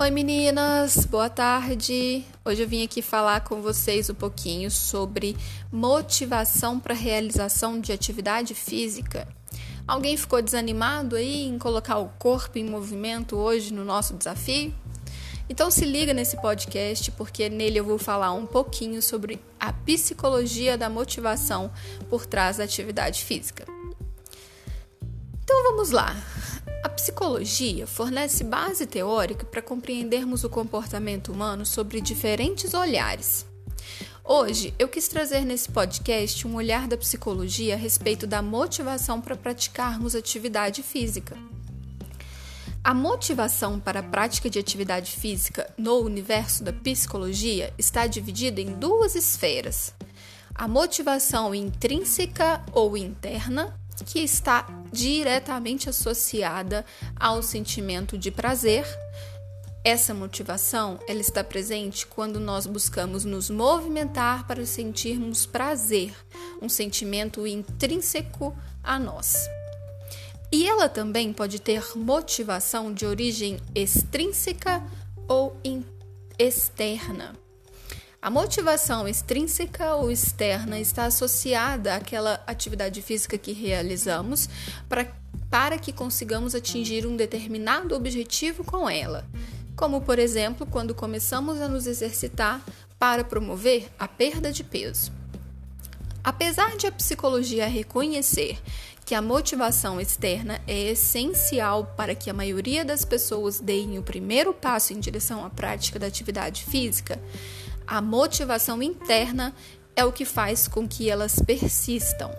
Oi meninas, boa tarde. Hoje eu vim aqui falar com vocês um pouquinho sobre motivação para realização de atividade física. Alguém ficou desanimado aí em colocar o corpo em movimento hoje no nosso desafio? Então se liga nesse podcast porque nele eu vou falar um pouquinho sobre a psicologia da motivação por trás da atividade física. Então vamos lá. A psicologia fornece base teórica para compreendermos o comportamento humano sobre diferentes olhares. Hoje eu quis trazer nesse podcast um olhar da psicologia a respeito da motivação para praticarmos atividade física. A motivação para a prática de atividade física no universo da psicologia está dividida em duas esferas: a motivação intrínseca ou interna que está diretamente associada ao sentimento de prazer. Essa motivação, ela está presente quando nós buscamos nos movimentar para sentirmos prazer, um sentimento intrínseco a nós. E ela também pode ter motivação de origem extrínseca ou externa. A motivação extrínseca ou externa está associada àquela atividade física que realizamos para, para que consigamos atingir um determinado objetivo com ela, como, por exemplo, quando começamos a nos exercitar para promover a perda de peso. Apesar de a psicologia reconhecer que a motivação externa é essencial para que a maioria das pessoas deem o primeiro passo em direção à prática da atividade física, a motivação interna é o que faz com que elas persistam.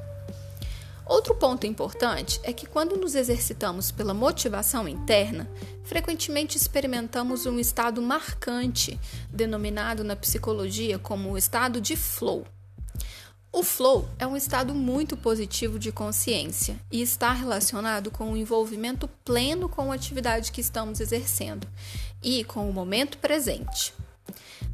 Outro ponto importante é que quando nos exercitamos pela motivação interna, frequentemente experimentamos um estado marcante, denominado na psicologia como o estado de flow. O flow é um estado muito positivo de consciência e está relacionado com o envolvimento pleno com a atividade que estamos exercendo e com o momento presente.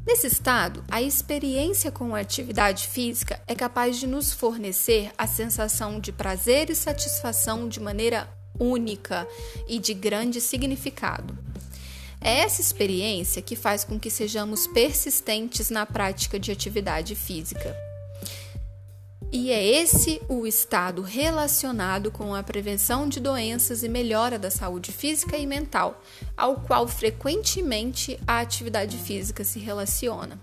Nesse estado, a experiência com a atividade física é capaz de nos fornecer a sensação de prazer e satisfação de maneira única e de grande significado. É essa experiência que faz com que sejamos persistentes na prática de atividade física. E é esse o estado relacionado com a prevenção de doenças e melhora da saúde física e mental, ao qual frequentemente a atividade física se relaciona.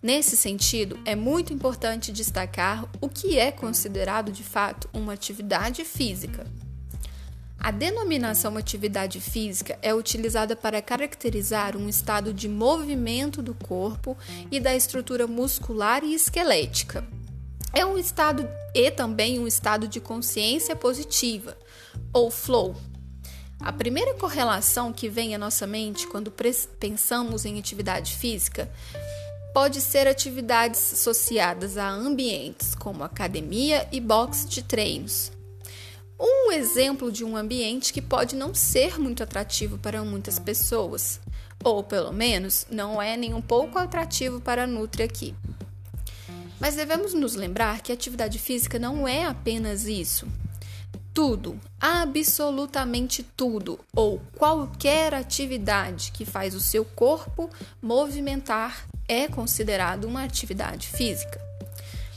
Nesse sentido, é muito importante destacar o que é considerado de fato uma atividade física. A denominação atividade física é utilizada para caracterizar um estado de movimento do corpo e da estrutura muscular e esquelética é um estado e também um estado de consciência positiva, ou flow. A primeira correlação que vem à nossa mente quando pensamos em atividade física pode ser atividades associadas a ambientes como academia e box de treinos. Um exemplo de um ambiente que pode não ser muito atrativo para muitas pessoas, ou pelo menos não é nem um pouco atrativo para a Nutri aqui. Mas devemos nos lembrar que a atividade física não é apenas isso. Tudo, absolutamente tudo, ou qualquer atividade que faz o seu corpo movimentar é considerado uma atividade física.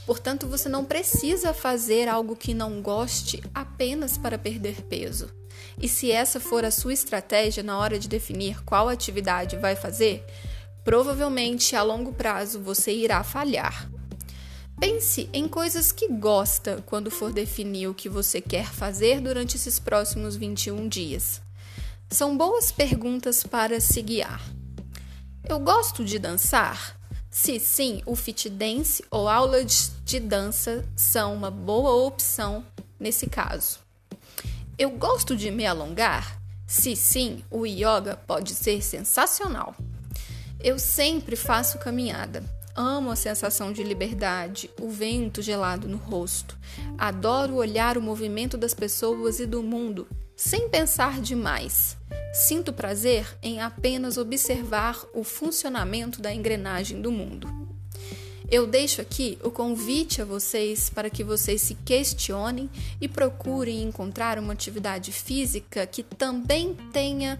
Portanto, você não precisa fazer algo que não goste apenas para perder peso. E se essa for a sua estratégia na hora de definir qual atividade vai fazer, provavelmente a longo prazo você irá falhar. Pense em coisas que gosta quando for definir o que você quer fazer durante esses próximos 21 dias. São boas perguntas para se guiar. Eu gosto de dançar? Se sim, o fit dance ou aula de dança são uma boa opção nesse caso. Eu gosto de me alongar? Se sim, o yoga pode ser sensacional. Eu sempre faço caminhada. Amo a sensação de liberdade, o vento gelado no rosto. Adoro olhar o movimento das pessoas e do mundo, sem pensar demais. Sinto prazer em apenas observar o funcionamento da engrenagem do mundo. Eu deixo aqui o convite a vocês para que vocês se questionem e procurem encontrar uma atividade física que também tenha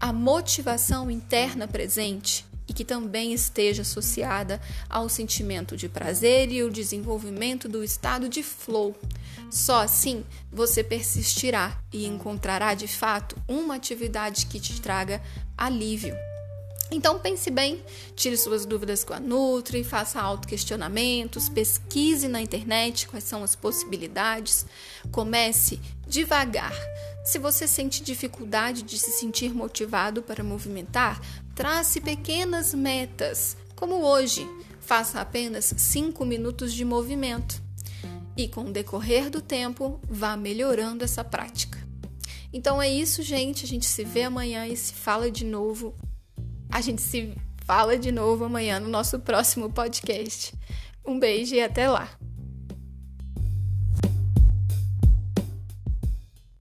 a motivação interna presente e que também esteja associada ao sentimento de prazer e o desenvolvimento do estado de flow. Só assim você persistirá e encontrará de fato uma atividade que te traga alívio. Então pense bem, tire suas dúvidas com a Nutri, faça autoquestionamentos, pesquise na internet quais são as possibilidades, comece devagar. Se você sente dificuldade de se sentir motivado para movimentar, trace pequenas metas, como hoje. Faça apenas 5 minutos de movimento. E com o decorrer do tempo, vá melhorando essa prática. Então é isso, gente. A gente se vê amanhã e se fala de novo. A gente se fala de novo amanhã no nosso próximo podcast. Um beijo e até lá!